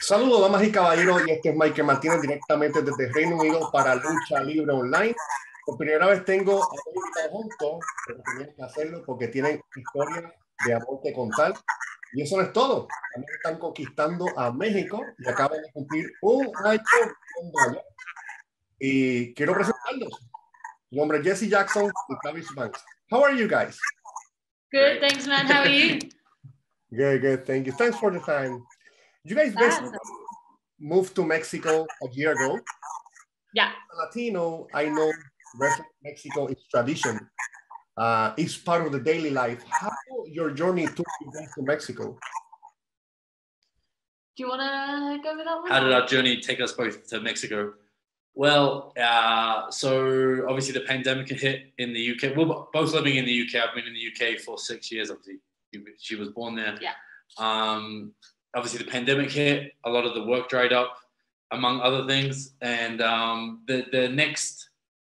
Saludos, damas y caballeros, y este es Mike Martínez directamente desde Reino Unido para Lucha Libre Online. Por primera vez tengo a un invitado juntos, pero tienen que hacerlo porque tienen historia de amor que contar. Y eso no es todo. También están conquistando a México y acaban de cumplir un año con Y quiero presentarlos. Mi nombre es Jesse Jackson y Travis Banks. How are you guys? Good, thanks, man. How are you? good, good. Thank you. Thanks for the time. You guys basically moved to Mexico a year ago. Yeah. Latino, I know Mexico is tradition. Uh, it's part of the daily life. How your journey took you to Mexico? Do you want to go with that one? How did our journey take us both to Mexico? Well, uh, so obviously the pandemic hit in the UK. We're both living in the UK. I've been in the UK for six years. Obviously, she was born there. Yeah. Um, obviously, the pandemic hit. A lot of the work dried up, among other things. And um, the the next,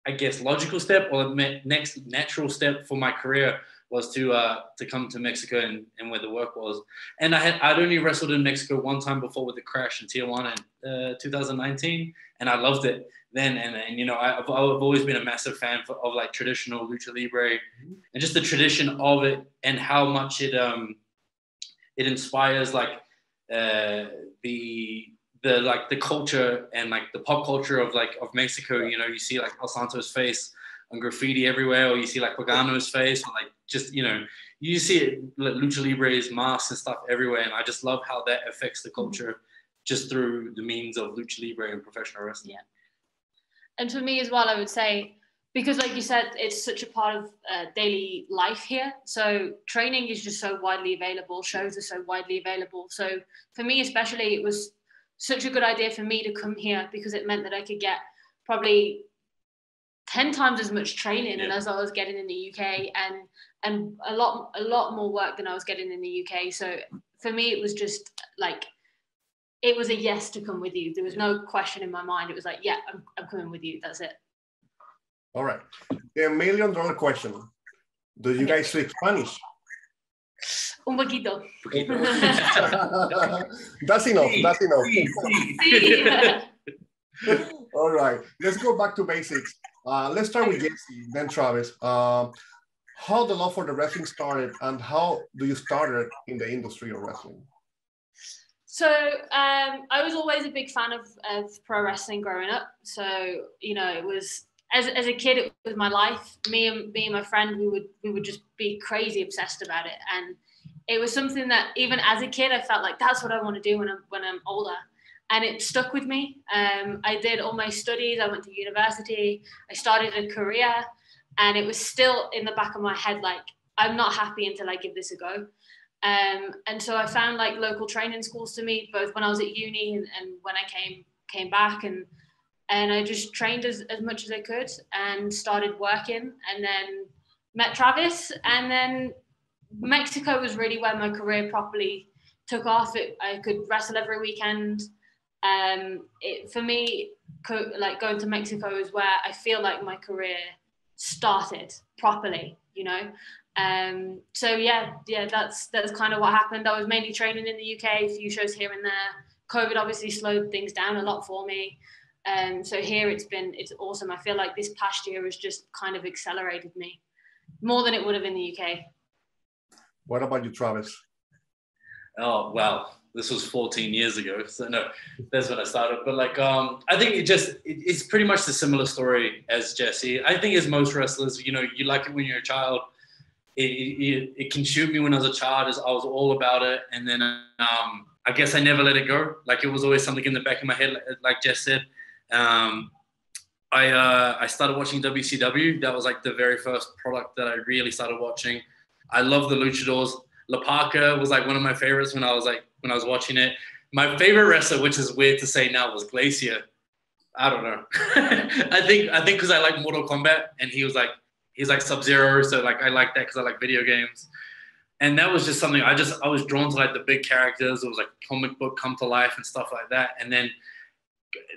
I guess, logical step or the next natural step for my career was to uh, to come to Mexico and, and where the work was. And I had I'd only wrestled in Mexico one time before with the crash in Tijuana in uh, 2019, and I loved it then. And, and you know I, have I've always been a massive fan for, of like traditional lucha libre mm-hmm. and just the tradition of it and how much it um it inspires like uh, the the like the culture and like the pop culture of like of Mexico. You know, you see like El Santo's face on graffiti everywhere, or you see like Pagano's face, or like just you know, you see it like lucha libre's masks and stuff everywhere, and I just love how that affects the culture just through the means of lucha libre and professional wrestling. Yeah, and for me as well, I would say because like you said it's such a part of uh, daily life here. So training is just so widely available shows are so widely available. So for me especially it was such a good idea for me to come here because it meant that i could get probably 10 times as much training yeah. as I was getting in the UK and and a lot a lot more work than I was getting in the UK so for me it was just like it was a yes to come with you. There was no question in my mind. It was like yeah I'm, I'm coming with you. That's it all right the million dollar question do you guys speak Spanish Un poquito. that's enough. That's enough. All right. Let's go back to basics. Uh, let's start with Jesse, then Travis. Uh, how the love for the wrestling started, and how do you started in the industry of wrestling? So um, I was always a big fan of, of pro wrestling growing up. So you know, it was as, as a kid, it was my life. Me and me and my friend, we would we would just be crazy obsessed about it, and it was something that even as a kid, I felt like that's what I want to do when I'm when I'm older and it stuck with me. Um, I did all my studies. I went to university. I started a career, and it was still in the back of my head like I'm not happy until I give this a go. Um, and so I found like local training schools to meet both when I was at uni and, and when I came came back and and I just trained as, as much as I could and started working and then met Travis and then Mexico was really where my career properly took off. It, I could wrestle every weekend um, it, for me, co- like going to Mexico is where I feel like my career started properly, you know. Um, so yeah, yeah, that's that's kind of what happened. I was mainly training in the UK, a few shows here and there. COVID obviously slowed things down a lot for me. Um, so here it's been it's awesome. I feel like this past year has just kind of accelerated me more than it would have in the UK. What about you, Travis? Oh well, this was 14 years ago. So no that's when i started. But like um i think it just it, it's pretty much the similar story as jesse. I think as most wrestlers you know you like it when you're a child. It, it, it consumed me when i was a child as i was all about it. And then um i guess i never let it go. Like it was always something in the back of my head like jess said um I uh, I started watching WCW. That was like the very first product that I really started watching. I love the luchadors. La Parka was like one of my favorites when I was like when I was watching it. My favorite wrestler, which is weird to say now, was Glacier. I don't know. I think I think because I like Mortal Kombat and he was like he's like Sub Zero, so like I like that because I like video games. And that was just something I just I was drawn to like the big characters. It was like comic book come to life and stuff like that. And then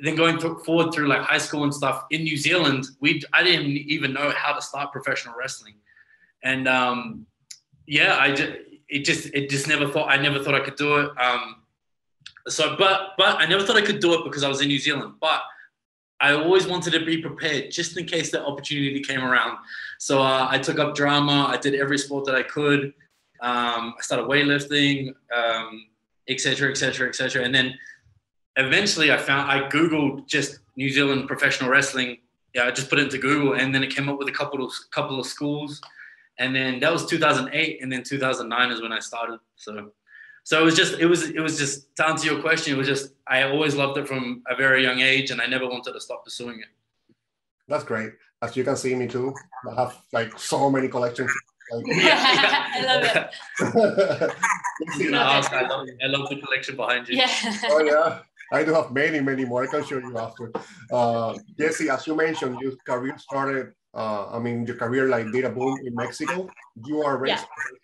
then going forward through like high school and stuff in New Zealand, we I didn't even know how to start professional wrestling. And um, yeah, I just it just it just never thought I never thought I could do it. Um, So, but but I never thought I could do it because I was in New Zealand. But I always wanted to be prepared just in case the opportunity came around. So uh, I took up drama. I did every sport that I could. Um, I started weightlifting, etc., etc., etc. And then eventually, I found I googled just New Zealand professional wrestling. Yeah, I just put it into Google, and then it came up with a couple of couple of schools. And then that was 2008, and then 2009 is when I started. So so it was just it was it was just to answer your question it was just i always loved it from a very young age and i never wanted to stop pursuing it that's great as you can see me too i have like so many collections like, I love it. no, I, love, I love the collection behind you. Yeah. oh yeah. I do have many, many more. I can show you after. Uh, Jesse, as you mentioned, your career started. Uh, I mean, your career like did a boom in Mexico. You are a yeah.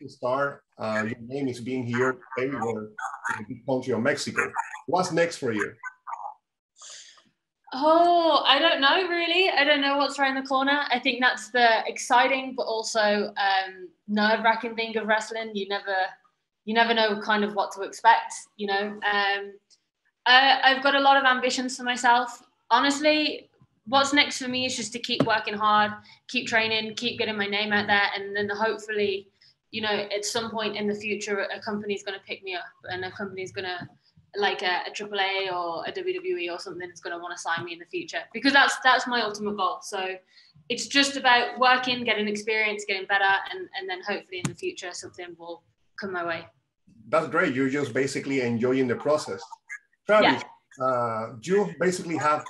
star uh, your name is being here everywhere in the country of Mexico. What's next for you? Oh, I don't know really. I don't know what's around the corner. I think that's the exciting but also um, nerve-wracking thing of wrestling. You never, you never know kind of what to expect. You know, um, I, I've got a lot of ambitions for myself. Honestly, what's next for me is just to keep working hard, keep training, keep getting my name out there, and then hopefully you know, at some point in the future, a company is going to pick me up and a company is going to, like a, a AAA or a WWE or something, is going to want to sign me in the future because that's that's my ultimate goal. So it's just about working, getting experience, getting better, and and then hopefully in the future something will come my way. That's great. You're just basically enjoying the process. Travis, yeah. uh, you basically have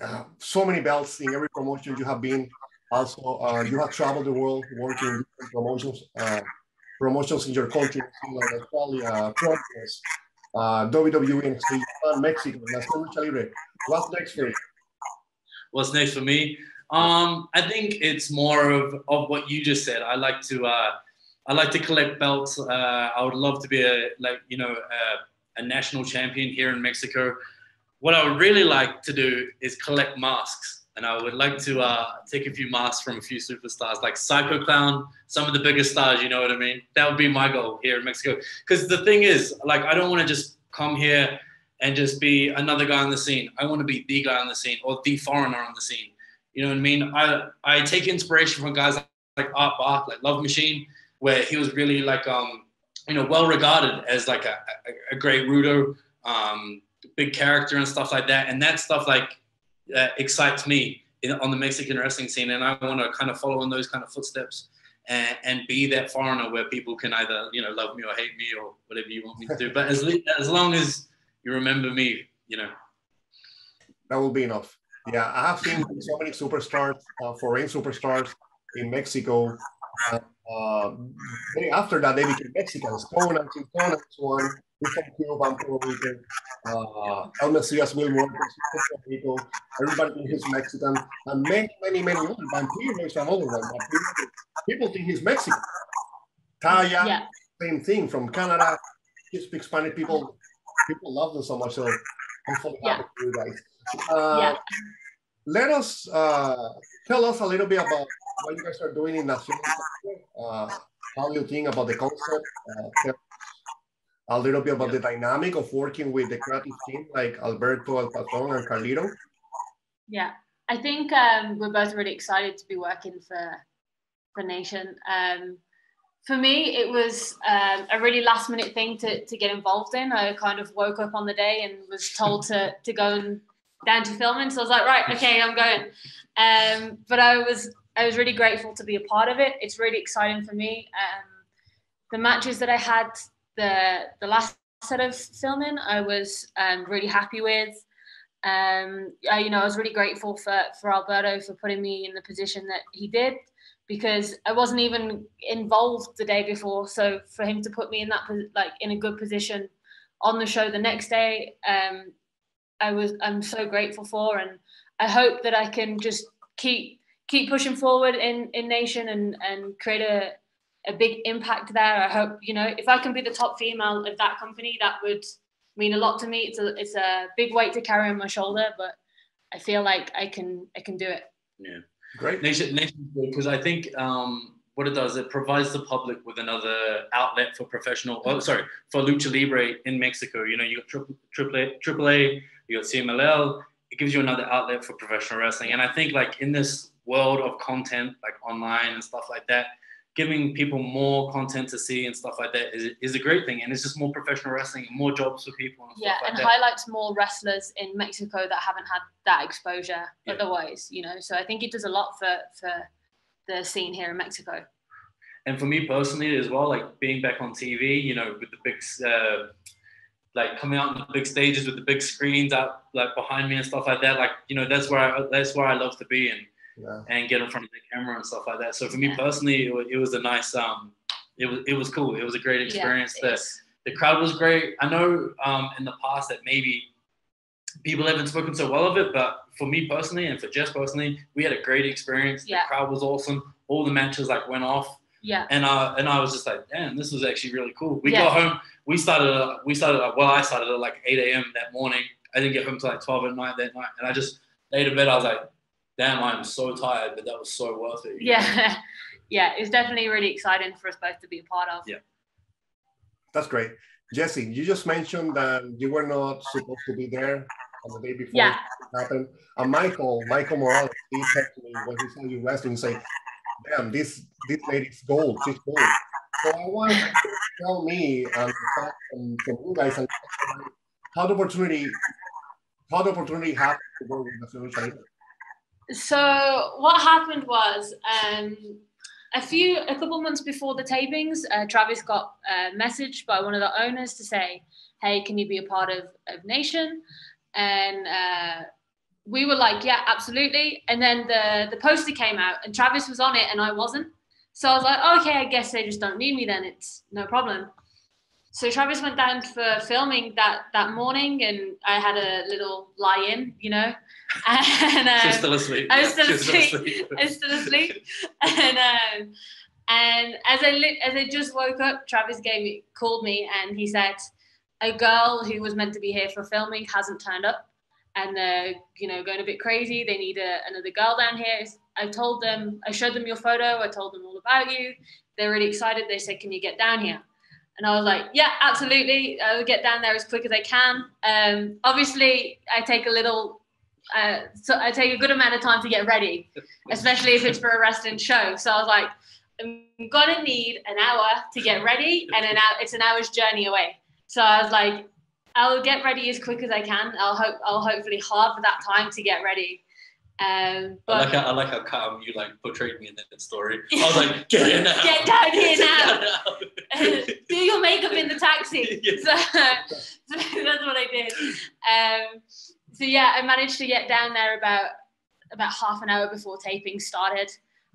uh, so many belts in every promotion you have been also, uh, you have traveled the world working promotions, uh, promotions in your country, Finland, Australia, Progress, uh, WWE, Japan, Mexico, What's next for you? What's next for me? Um, I think it's more of, of what you just said. I like to uh, I like to collect belts. Uh, I would love to be a like you know a, national champion here in Mexico. What I would really like to do is collect masks and I would like to uh, take a few masks from a few superstars like Psycho Clown, some of the biggest stars. You know what I mean? That would be my goal here in Mexico. Because the thing is, like, I don't want to just come here and just be another guy on the scene. I want to be the guy on the scene or the foreigner on the scene. You know what I mean? I I take inspiration from guys like Art Barr, like Love Machine, where he was really like um you know well regarded as like a, a, a great rudo, um, big character and stuff like that. And that stuff like uh, excites me in, on the Mexican wrestling scene, and I want to kind of follow in those kind of footsteps and, and be that foreigner where people can either you know love me or hate me or whatever you want me to do. But as as long as you remember me, you know, that will be enough. Yeah, I have seen so many superstars, uh, foreign superstars in Mexico. Uh, uh, after that, they became Mexicans. Konnan, Conan one, Richard Hill, Vancouver Rican, uh, El Messias Mil Muertes, everybody thinks he's Mexican, and many, many, many others. Vampiro is another one. People think he's Mexican. Taya, yeah. same thing from Canada. He speaks Spanish. People, people love them so much. So I'm so happy yeah. for you guys. Uh, yeah. Let us uh, tell us a little bit about what you guys are doing in Nacional. Uh, how you think about the concept? Uh, a little bit about the dynamic of working with the creative team like Alberto, El Patron, and Carlito? Yeah, I think um, we're both really excited to be working for for Nation. Um, for me, it was um, a really last minute thing to, to get involved in. I kind of woke up on the day and was told to, to go and down to filming. So I was like, right, okay, I'm going. Um, but I was I was really grateful to be a part of it. It's really exciting for me. Um, the matches that I had the the last set of filming, I was um, really happy with. Um, I, you know, I was really grateful for for Alberto for putting me in the position that he did because I wasn't even involved the day before. So for him to put me in that like in a good position on the show the next day, um, I was I'm so grateful for, and I hope that I can just keep keep pushing forward in in Nation and and create a a big impact there. I hope you know if I can be the top female of that company, that would mean a lot to me. It's a it's a big weight to carry on my shoulder, but I feel like I can I can do it. Yeah, great. Nation Nation because I think um, what it does, it provides the public with another outlet for professional. Oh, sorry, for lucha libre in Mexico. You know, you got triple, triple A, triple A, you got CMLL. It gives you another outlet for professional wrestling, and I think like in this world of content, like online and stuff like that, giving people more content to see and stuff like that is, is a great thing. And it's just more professional wrestling, and more jobs for people. And yeah, like and that. highlights more wrestlers in Mexico that haven't had that exposure Yeah. otherwise, you know. So I think it does a lot for for the scene here in Mexico. and for me personally as well, like being back on TV, you know, with the big, uh, like coming out on the big stages with the big screens out like behind me and stuff like that. Like, you know, that's where I, that's where I love to be and Yeah. and get in front of the camera and stuff like that. So for me Yeah. personally, it was, it was a nice, um, it was it was cool. It was a great experience. Yeah, the, the crowd was great. I know um, in the past that maybe people haven't spoken so well of it, but for me personally and for Jess personally, we had a great experience. Yeah. The crowd was awesome. All the matches like went off yeah, and uh, and I was just like, damn, this was actually really cool. We Yeah. got home. We started. uh, We started. uh, Well, I started at like 8 a.m. that morning. I didn't get home till like 12 at night that night, and I just laid in bed. I was like, damn, I'm so tired, but that was so worth it. you know? yeah, yeah. It's definitely really exciting for us both to be a part of. Yeah. That's great. Jesse, you just mentioned that you were not supposed to be there on the day before Yeah. it happened. And Michael, Michael Morales, he said to me when he saw you wrestling, he said, damn, this this lady's gold, she's gold. So I want to tell me and from, from you guys and how the opportunity how the opportunity happened to work with the National So what happened was, um, a few, a couple months before the tapings, uh, Travis got a message by one of the owners to say, "Hey, can you be a part of, of Nation?" And uh, we were like, "Yeah, absolutely." And then the the poster came out, and Travis was on it, and I wasn't. So I was like, "Okay, I guess they just don't need me then. It's no problem." So Travis went down for filming that that morning, and I had a little lie-in, you know, and um, She was still asleep. I was still She was asleep. I was still asleep. and um, and as I li- as I just woke up, Travis gave me called me and he said, a girl who was meant to be here for filming hasn't turned up, and they're you know going a bit crazy. They need a, another girl down here. I told them, I showed them your photo. I told them all about you. They're really excited. They said, can you get down here? And I was like, yeah, absolutely. I will get down there as quick as I can. Um, obviously, I take a little, uh, so I take a good amount of time to get ready, especially if it's for a wrestling show. So I was like, I'm gonna need an hour to get ready, and an hour, it's an hour's journey away. So I was like, I'll get ready as quick as I can. I'll hope I'll hopefully halve that time to get ready. Um, I like how I like how calm you like portrayed me in that story. I was like, get in now. Get down here now. Do your makeup in the taxi. Yeah. So, so that's what I did. Um, so yeah, I managed to get down there about about half an hour before taping started.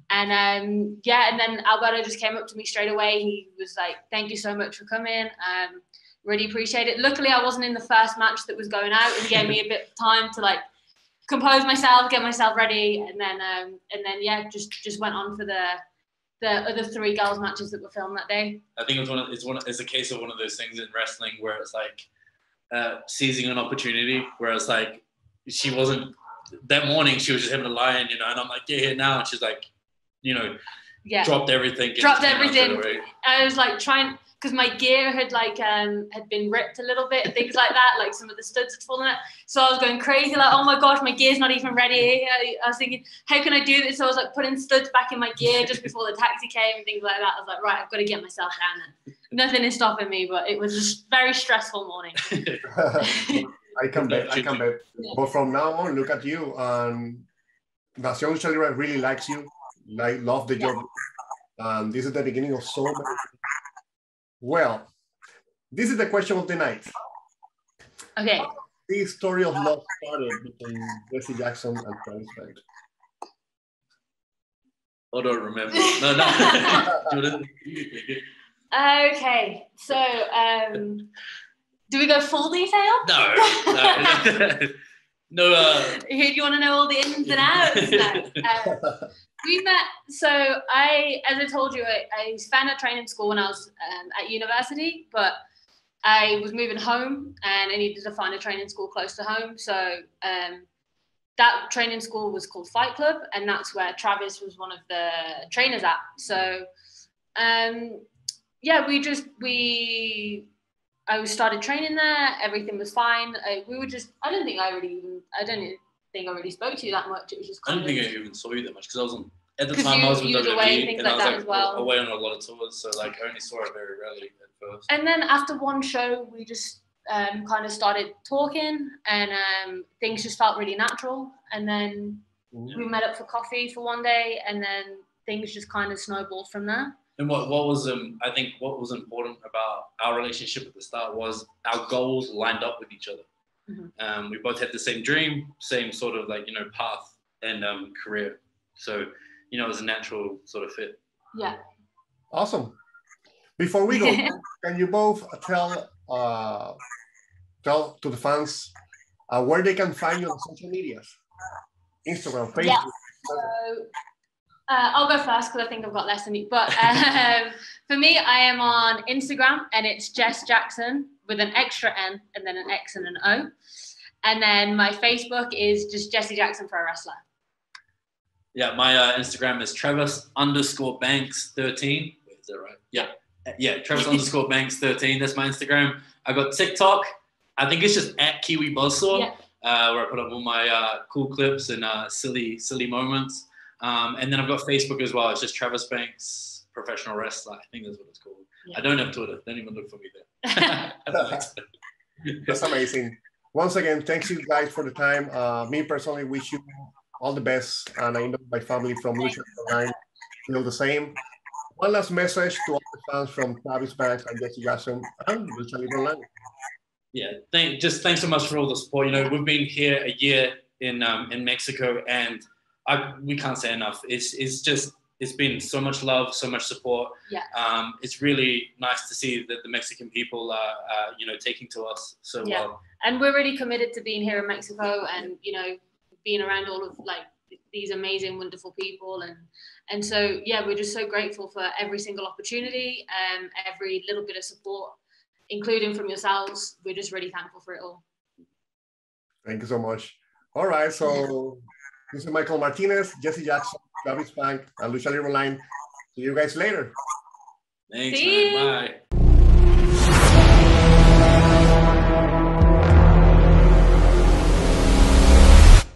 And um, yeah, and then Alberto just came up to me straight away. He was like, "Thank you so much for coming. Um, really appreciate it." Luckily, I wasn't in the first match that was going out, and gave me a bit of time to like compose myself, get myself ready, and then um, and then yeah, just just went on for the the other three girls matches that were filmed that day. I think it's one. Of, it's one. It's a case of one of those things in wrestling where it's like uh, seizing an opportunity. Where it's like she wasn't that morning. She was just having a lie-in, you know. And I'm like, get here now. And she's like, you know, Yeah. dropped everything. Dropped just came out straight everything. I was like trying because my gear had like um had been ripped a little bit and things like that. Like some of the studs had fallen out. So I was going crazy, like, oh my gosh, my gear's not even ready. I, I was thinking, how can I do this? So I was like putting studs back in my gear just before the taxi came and things like that. I was like, right, I've got to get myself down there. Nothing is stopping me, but it was a very stressful morning. I can bet. I can bet. Yeah. But from now on, look at you. Um, Nacion Chalira really likes you. Like, love the job. Um, this is the beginning of so many. Well, this is the question of the night. Okay. The story of love started between Jesse Jackson and Travis Banks. I don't remember. No, no. Jordan, you take it. Okay. So um do we go full detail? No, no, no. Uh, Who do you want to know all the ins and outs? No. Um, we met. So I, as I told you, I, I found a training school when I was um, at university, but I was moving home and I needed to find a training school close to home. So um, that training school was called Fight Club, and that's where Travis was one of the trainers at. So, um, yeah, we just we I started training there. Everything was fine. I, we were just I don't think I really even I don't think I really spoke to you that much. It was just I don't think I even saw you that much because I was on at the time you- I was with you was WWE away, things and I was like as well. away on a lot of tours, so like I only saw it very rarely at first. and then after one show, we just um, kind of started talking, and um, things just felt really natural. And then we met up for coffee for one day, and then things just kind of snowballed from there. And what, what was um I think what was important about our relationship at the start was our goals lined up with each other. Mhm. Um, we both had the same dream, same sort of like you know path and um, career. So you know it was a natural sort of fit. Yeah. Awesome. Before we go, can you both tell uh, tell to the fans uh, where they can find you on social medias? Instagram, Facebook. Yeah. So uh, I'll go first because I think I've got less than you. But um, for me, I am on Instagram and it's Jess Jackson with an extra N and then an X and an O. And then my Facebook is just Jesse Jackson Pro Wrestler. Yeah, my uh, Instagram is Travis underscore Banks thirteen. Is that right? Yeah, yeah, Travis underscore Banks thirteen. That's my Instagram. I've got TikTok. I think it's just at Kiwi Buzzsaw, Yeah. uh, where I put up all my uh, cool clips and uh, silly, silly moments. Um, and then I've got Facebook as well. It's just Travis Banks Professional Wrestler. I think that's what it's called. Yeah. I don't have Twitter. Don't even look for me there. I don't like to. That's amazing. Once again, thanks you guys for the time. Uh, me personally wish you all the best, and I know my family from Lucha Online feel the same. One last message to all the fans from Travis Banks and Jesse Jackson and Lucha Libre Online. Yeah, thank, just thanks so much for all the support. You know, we've been here a year in um, in Mexico, and I, we can't say enough. It's it's just it's been so much love, so much support. Yeah. Um, it's really nice to see that the Mexican people are, uh, you know, taking to us so Yeah. well. and we're really committed to being here in Mexico and you know being around all of like these amazing wonderful people and and so yeah we're just so grateful for every single opportunity um every little bit of support including from yourselves we're just really thankful for it all Thank you so much. All right, so this is Michael Martinez, Jesse Jackson, Travis Bank, and Lucha Libre See you guys later. Thanks, See man. you. Bye.